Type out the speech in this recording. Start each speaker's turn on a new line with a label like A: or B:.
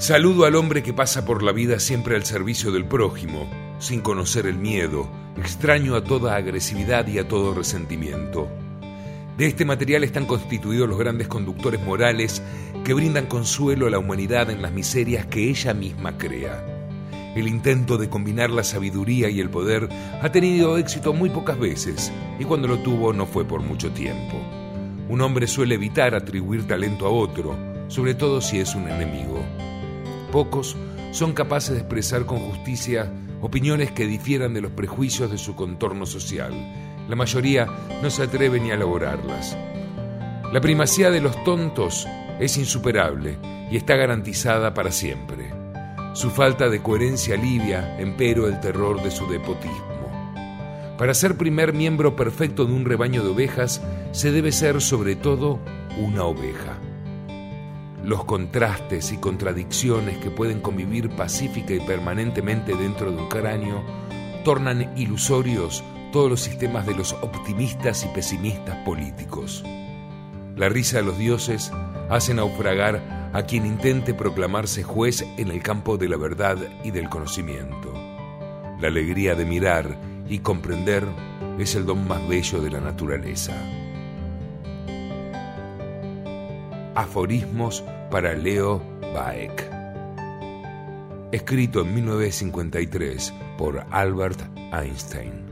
A: Saludo al hombre que pasa por la vida siempre al servicio del prójimo, sin conocer el miedo, extraño a toda agresividad y a todo resentimiento. De este material están constituidos los grandes conductores morales que brindan consuelo a la humanidad en las miserias que ella misma crea. El intento de combinar la sabiduría y el poder ha tenido éxito muy pocas veces y cuando lo tuvo no fue por mucho tiempo. Un hombre suele evitar atribuir talento a otro, sobre todo si es un enemigo. Pocos son capaces de expresar con justicia opiniones que difieran de los prejuicios de su contorno social. La mayoría no se atreve ni a elaborarlas. La primacía de los tontos es insuperable y está garantizada para siempre. Su falta de coherencia alivia, empero, el terror de su despotismo. Para ser primer miembro perfecto de un rebaño de ovejas, se debe ser sobre todo una oveja. Los contrastes y contradicciones que pueden convivir pacífica y permanentemente dentro de un cráneo tornan ilusorios todos los sistemas de los optimistas y pesimistas políticos. La risa de los dioses hace naufragar a quien intente proclamarse juez en el campo de la verdad y del conocimiento. La alegría de mirar y comprender es el don más bello de la naturaleza. Aforismos para Leo Baek. Escrito en 1953 por Albert Einstein.